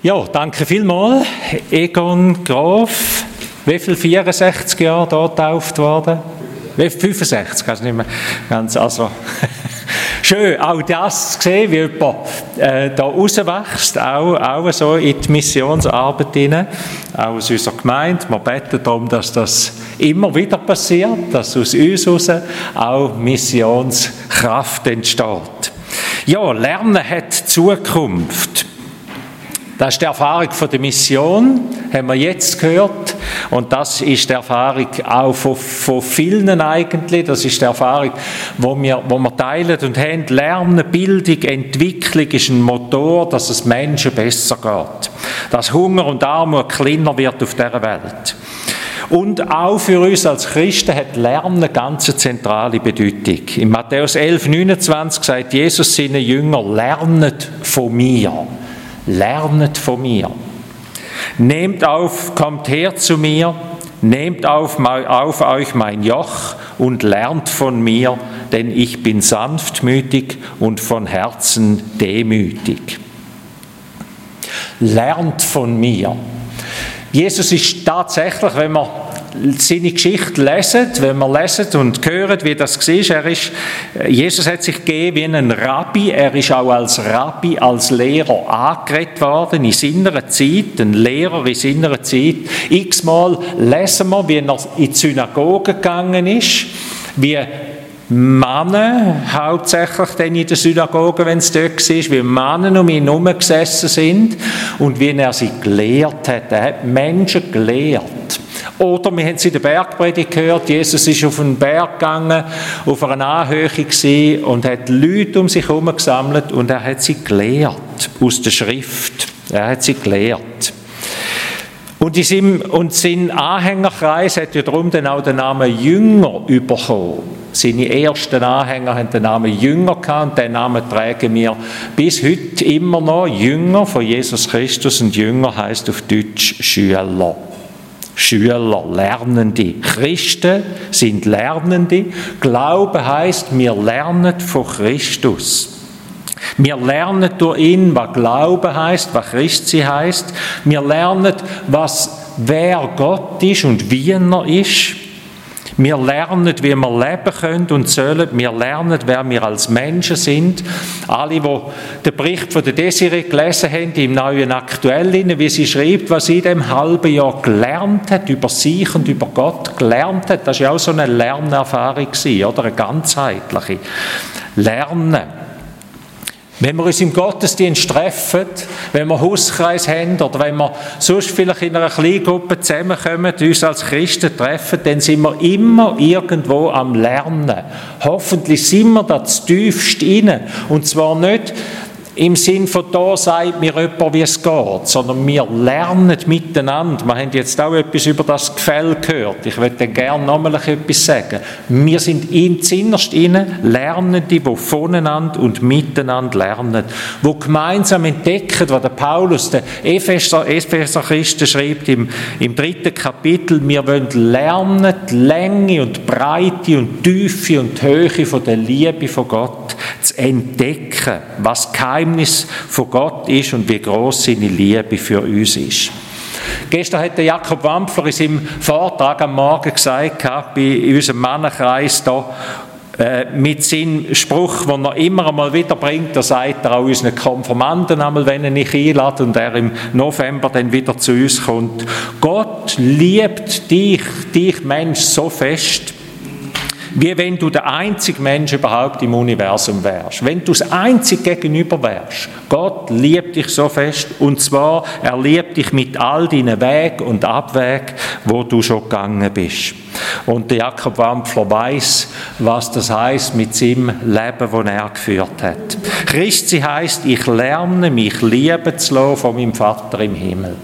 Ja, danke vielmals. Egon Graf, wie viel 64 Jahre hier getauft worden? Wie 65, kannst nicht mehr ganz, also. Schön, auch das zu sehen, wie jemand äh, da rauswächst, auch, auch so in die Missionsarbeit hinein, auch aus unserer Gemeinde. Wir beten darum, dass das immer wieder passiert, dass aus uns heraus auch Missionskraft entsteht. Ja, Lernen hat Zukunft. Das ist die Erfahrung von der Mission, haben wir jetzt gehört. Und das ist die Erfahrung auch von, von vielen eigentlich. Das ist die Erfahrung, wo wir, wo wir teilen und haben. Lernen, Bildung, Entwicklung ist ein Motor, dass es Menschen besser geht. Dass Hunger und Armut kleiner wird auf dieser Welt. Und auch für uns als Christen hat Lernen eine ganz zentrale Bedeutung. In Matthäus 11, 29 sagt Jesus seinen Jünger, lernet von mir. Lernet von mir. Nehmt auf, kommt her zu mir, nehmt auf, auf euch mein Joch und lernt von mir, denn ich bin sanftmütig und von Herzen demütig. Lernt von mir. Jesus ist tatsächlich, wenn man seine Geschichte lesen, wenn wir lesen und hören, wie das war, er ist, Jesus hat sich gegeben wie ein Rabbi, er ist auch als Rabbi, als Lehrer angeredet worden in seiner Zeit, ein Lehrer in seiner Zeit. X-mal lesen wir, wie er in die Synagoge gegangen ist, wie Männer, hauptsächlich dann in der Synagoge, wenn es dort war, wie Männer um ihn herum gesessen sind und wie er sie gelehrt hat. Er hat Menschen gelehrt. Oder wir haben es in der Bergpredigt gehört, Jesus ist auf einen Berg gegangen, auf einer Anhöhe gesehen und hat Leute um sich herum gesammelt und er hat sie gelehrt aus der Schrift. Er hat sie gelehrt. Und, in seinem, und sein Anhängerkreis hat ja darum dann auch den Namen Jünger bekommen. Seine ersten Anhänger haben den Namen Jünger gehabt und den Namen tragen wir bis heute immer noch. Jünger von Jesus Christus und Jünger heißt auf Deutsch Schüler. Schüler, Lernende. Christen sind Lernende. Glaube heißt, wir lernen von Christus. Wir lernen durch ihn, was Glaube heißt, was Christi heißt. Wir lernen, was wer Gott ist und wie er ist. Wir lernen, wie wir leben können und sollen. Wir lernen, wer wir als Menschen sind. Alle, die den Bericht von der Desiree gelesen haben, im neuen Aktuellen, wie sie schreibt, was sie in dem halben Jahr gelernt hat, über sich und über Gott gelernt hat, das war ja auch so eine Lernerfahrung, oder? Eine ganzheitliche. Lernen. Wenn wir uns im Gottesdienst treffen, wenn wir Hauskreis haben oder wenn wir sonst vielleicht in einer Kleingruppe zusammenkommen, uns als Christen treffen, dann sind wir immer irgendwo am Lernen. Hoffentlich sind wir da tiefst inne. Und zwar nicht im Sinn von da sagt mir jemand, wie es geht, sondern wir lernen miteinander. Wir haben jetzt auch etwas über das Gefäll gehört. Ich würde gerne nochmal etwas sagen. Wir sind in innerst innen Lernende, die voneinander und miteinander lernen, wo gemeinsam entdecken, was der Paulus, der Epheser, Epheser Christen schreibt im, im dritten Kapitel, wir wollen lernen, die Länge und Breite und Tiefe und Höhe von der Liebe von Gott zu entdecken, was kein Geheimnis von Gott ist und wie groß seine Liebe für uns ist. Gestern hat der Jakob Wampfler in seinem Vortrag am Morgen gesagt, bei unserem Mannenkreis da, äh, mit seinem Spruch, den er immer einmal wieder bringt, da sagt er auch unseren Konformanten einmal, wenn er nicht einladet und er im November dann wieder zu uns kommt. Gott liebt dich, dich Mensch, so fest, wie wenn du der einzige Mensch überhaupt im Universum wärst. Wenn du das einzige Gegenüber wärst. Gott liebt dich so fest und zwar, er liebt dich mit all deinen Wegen und Abwegen, wo du schon gegangen bist. Und der Jakob Wampfler weiß, was das heißt mit seinem Leben, das er geführt hat. Christi heißt, ich lerne mich lieben zu lassen von meinem Vater im Himmel.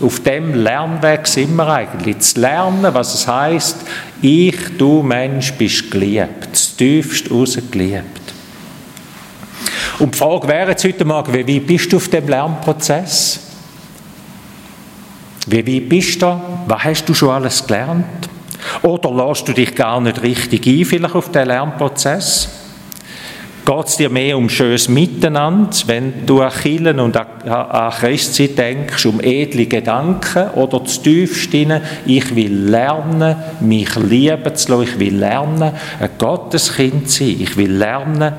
Auf dem Lernweg sind wir eigentlich. Zu lernen, was es heißt, ich, du Mensch, bist geliebt. Das tiefst raus geliebt. Und die Frage wäre jetzt heute Morgen, wie bist du auf dem Lernprozess? Wie weit bist du? Was hast du schon alles gelernt? Oder lässt du dich gar nicht richtig ein, vielleicht auf den Lernprozess? Geht es dir mehr um schönes Miteinander, wenn du an Killen und an, Christi denkst, um edle Gedanken oder zu tiefst ich will lernen, mich lieben zu lassen, ich will lernen, ein Gotteskind zu sein, ich will lernen,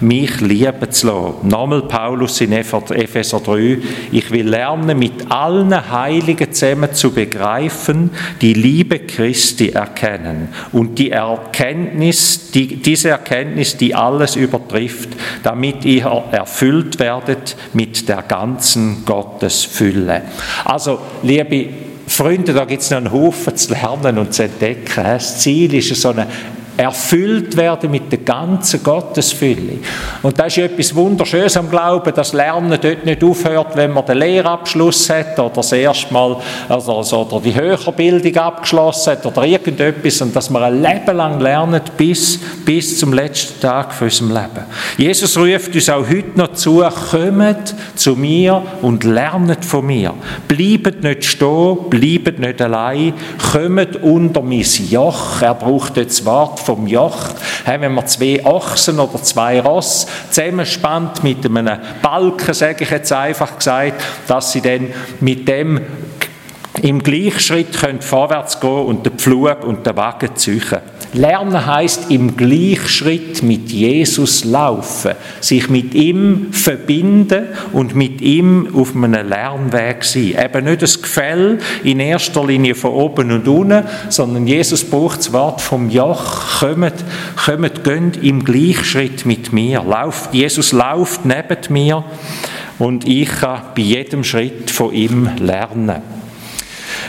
mich lieben zu lassen. Nochmal Paulus in Epheser 3, ich will lernen, mit allen Heiligen zusammen zu begreifen, die Liebe Christi erkennen. Und die Erkenntnis, die, diese Erkenntnis, die alles über trifft, damit ihr erfüllt werdet mit der ganzen Gottesfülle. Also, liebe Freunde, da gibt es noch einen Haufen zu lernen und zu entdecken. Das Ziel ist so eine erfüllt werden mit der ganzen Gottesfülle. Und das ist etwas Wunderschönes am Glauben, dass Lernen dort nicht aufhört, wenn man den Lehrabschluss hat oder das erste Mal also, also, oder die Höherbildung abgeschlossen hat oder irgendetwas und dass man ein Leben lang lernt bis, bis zum letzten Tag von unserem Leben. Jesus ruft uns auch heute noch zu, kommt zu mir und lernet von mir. Bleibt nicht stehen, bleibt nicht allein, kommt unter mein Joch. Er braucht jetzt Wort vom Joch. Wenn man zwei Ochsen oder zwei Ross zusammenspannt mit einem Balken, sage ich jetzt einfach gesagt, dass sie dann mit dem im Gleichschritt können vorwärts gehen und den Pflug und den Wagen ziehen. Lernen heißt im Gleichschritt mit Jesus laufen, sich mit ihm verbinden und mit ihm auf einem Lernweg sein. Eben nicht das Gefäll in erster Linie von oben und unten, sondern Jesus braucht das Wort vom Joch. Kommt, kommt, gönnt im Gleichschritt mit mir. Lauft, Jesus läuft neben mir und ich kann bei jedem Schritt von ihm lernen.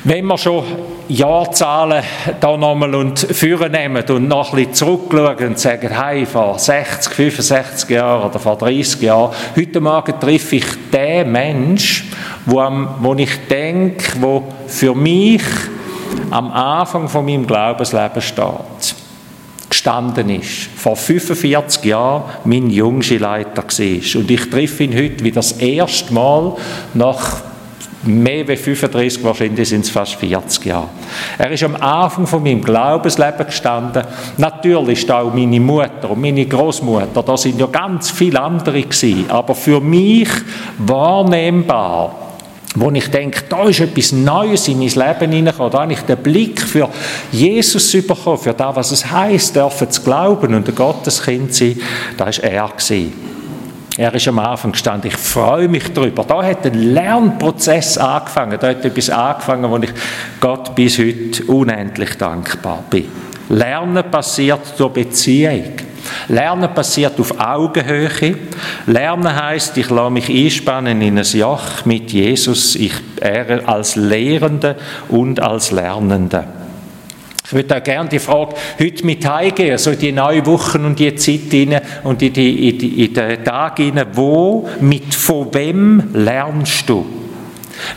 Wenn wir schon Jahrzahlen da nochmal und führen nehmen und noch ein bisschen zurückschauen und sagen, hey, vor 60, 65 Jahren oder vor 30 Jahren, heute Morgen treffe ich den Mensch, wo, wo ich denke, wo für mich am Anfang von meinem Glaubensleben steht gestanden ist, vor 45 Jahren mein Jungschulleiter war. Und ich treffe ihn heute wie das erste Mal nach mehr als 35, wahrscheinlich sind es fast 40 Jahre. Er ist am Anfang von meinem Glaubensleben gestanden. Natürlich ist auch meine Mutter und meine Großmutter, da sind ja ganz viele andere gewesen, aber für mich wahrnehmbar wo ich denke, da ist etwas Neues in mein Leben hineingekommen, da habe ich den Blick für Jesus bekommen, für das, was es heisst, dürfen zu glauben und ein Gotteskind sein, da war er. Gewesen. Er ist am Anfang gestanden. Ich freue mich darüber. Da hat ein Lernprozess angefangen. Da hat etwas angefangen, wo ich Gott bis heute unendlich dankbar bin. Lernen passiert durch Beziehung. Lernen passiert auf Augenhöhe. Lernen heißt, ich lasse mich einspannen in ein Joch mit Jesus, ich er als Lehrende und als Lernende. Ich würde auch gerne die Frage heute mit heimgehen, so die neuen Wochen und die Zeit rein und in, die, in, die, in den Tag rein. Wo, mit von wem lernst du?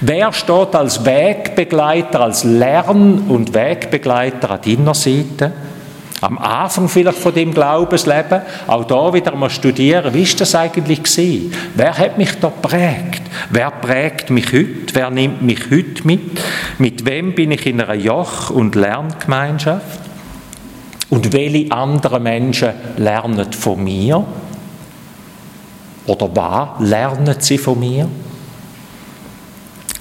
Wer steht als Wegbegleiter, als Lern- und Wegbegleiter an deiner Seite? Am Anfang vielleicht von dem Glaubensleben, auch da wieder mal studieren, wie ist das eigentlich gewesen? Wer hat mich da prägt? Wer prägt mich heute? Wer nimmt mich heute mit? Mit wem bin ich in einer Joch- und Lerngemeinschaft? Und welche anderen Menschen lernen von mir? Oder was lernen sie von mir?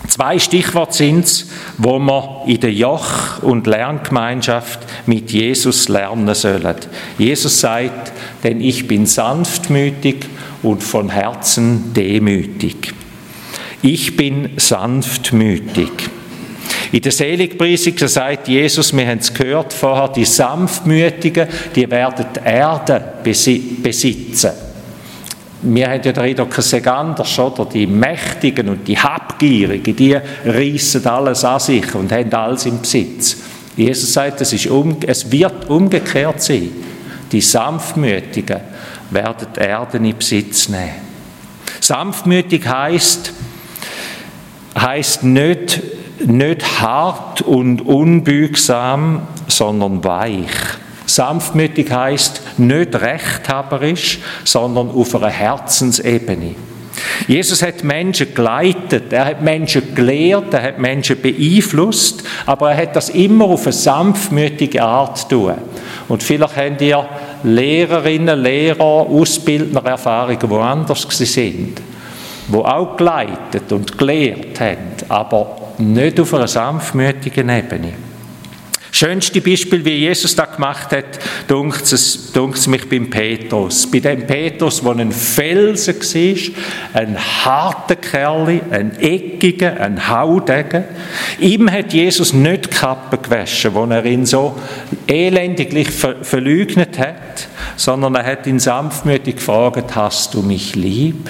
Zwei Stichworte sind wo wir in der Joch- und Lerngemeinschaft mit Jesus lernen sollen. Jesus sagt, denn ich bin sanftmütig und von Herzen demütig. Ich bin sanftmütig. In der Seligpreisung sagt Jesus, wir haben es gehört vorher, die Sanftmütigen, die werden die Erde besitzen. Wir haben ja den Eindruck, es anders, oder? Die Mächtigen und die Habgierigen, die reissen alles an sich und haben alles im Besitz. Jesus sagt, es, ist um, es wird umgekehrt sein. Die Sanftmütigen werden die Erde in Besitz nehmen. Sanftmütig heißt heißt nicht, nicht hart und unbügsam, sondern weich. Sanftmütig heißt nicht rechthaberisch, sondern auf einer Herzensebene. Jesus hat Menschen geleitet, er hat Menschen gelehrt, er hat Menschen beeinflusst, aber er hat das immer auf eine sanftmütige Art tun. Und vielleicht habt ihr Lehrerinnen, Lehrer, Ausbildner Erfahrungen woanders sind, wo auch geleitet und gelehrt haben, aber nicht auf einer sanftmütigen Ebene. Schönste Beispiel, wie Jesus das gemacht hat, dunkt es, dunkt es mich beim Petrus. Bei dem Petrus, der ein Felsen war, ein harter Kerl, ein eckiger, ein Haudegen. Ihm hat Jesus nicht die Kappe gewaschen, wo er ihn so elendiglich ver verleugnet hat, sondern er hat ihn sanftmütig gefragt, hast du mich lieb?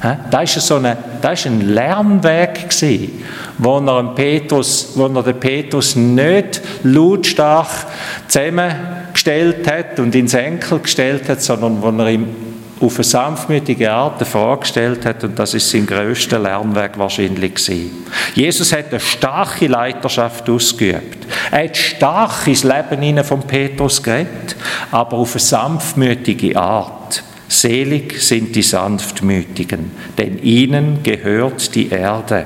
Da war so eine, das war ein Lernweg, gewesen, wo er, Petrus, wo er den Petrus nicht lautstark zusammengestellt hat und ins Enkel gestellt hat, sondern wo er ihm auf eine sanftmütige Art eine Frage gestellt hat und das ist sein größter Lernweg wahrscheinlich gewesen. Jesus hat eine starke Leiterschaft ausgeübt. Er hat stark ins Leben von Petrus geredet, aber auf eine sanftmütige Art. Selig sind die Sanftmütigen, denn ihnen gehört die Erde.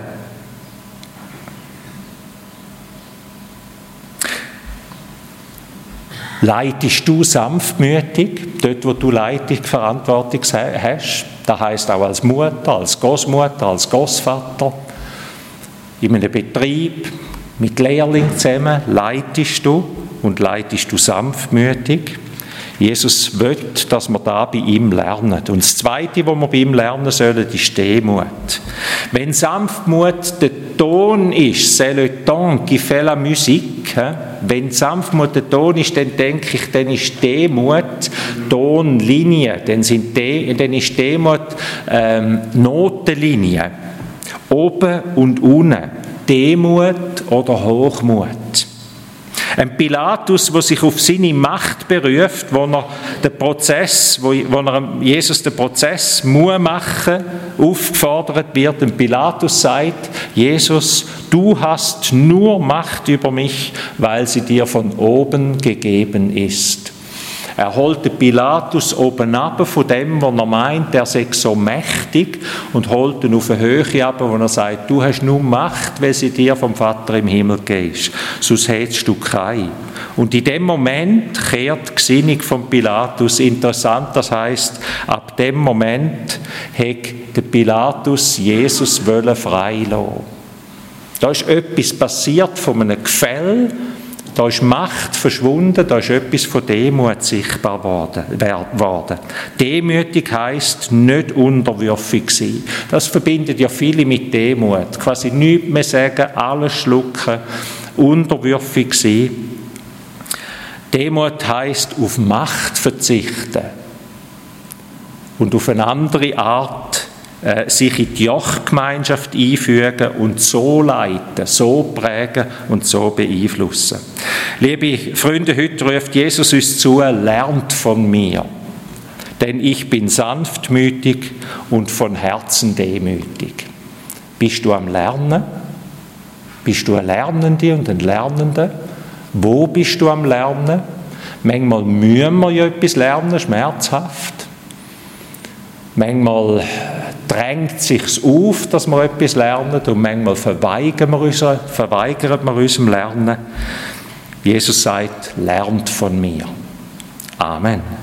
Leitest du sanftmütig, dort wo du Leitungsverantwortung hast? Das heißt auch als Mutter, als Großmutter, als Großvater, in einem Betrieb, mit Lehrlingen zusammen, leitest du und leitest du sanftmütig. Jesus will, dass wir da bei ihm lernen. Und das Zweite, was wir bei ihm lernen sollen, ist Demut. Wenn Sanftmut der Ton ist, c'est le ton qui fait la musique, wenn Sanftmut der Ton ist, dann denke ich, dann ist Demut Tonlinie, dann, sind De, dann ist Demut ähm, Notenlinie. Oben und unten. Demut oder Hochmut. Ein Pilatus, der sich auf seine Macht beruft, wo er den Prozess, wo, wo er Jesus den Prozess muss machen, aufgefordert wird. Ein Pilatus sagt, Jesus, du hast nur Macht über mich, weil sie dir von oben gegeben ist. Er holt den Pilatus oben ab von dem, was er meint, er sei so mächtig und holt ihn auf eine Höhe ab, wo er sagt, du hast nur Macht, weil sie dir vom Vater im Himmel gehst. Sonst hättest du keine. Und in dem Moment kehrt die Gesinnung von Pilatus. Interessant, das heißt, ab dem Moment hat der Pilatus Jesus freilassen. Da ist etwas passiert von einem Gefäll, da ist Macht verschwunden, da ist etwas von Demut sichtbar geworden. Demütig heißt nicht unterwürfig sein. Das verbindet ja viele mit Demut. Quasi nichts mehr sagen, alles schlucken, unterwürfig sein. Demut heißt auf Macht verzichten und auf eine andere Art äh, sich in die Jochgemeinschaft einfügen und so leiten, so prägen und so beeinflussen. Liebe Freunde, heute ruft Jesus uns zu, lernt von mir, denn ich bin sanftmütig und von Herzen demütig. Bist du am Lernen? Bist du ein Lernende und ein Lernender? Wo bist du am Lernen? Manchmal müssen wir ja etwas lernen, schmerzhaft. Manchmal drängt sich auf, dass wir etwas lernen und manchmal verweigern wir, uns, verweigern wir unserem Lernen. Jesus sagt, lernt von mir. Amen.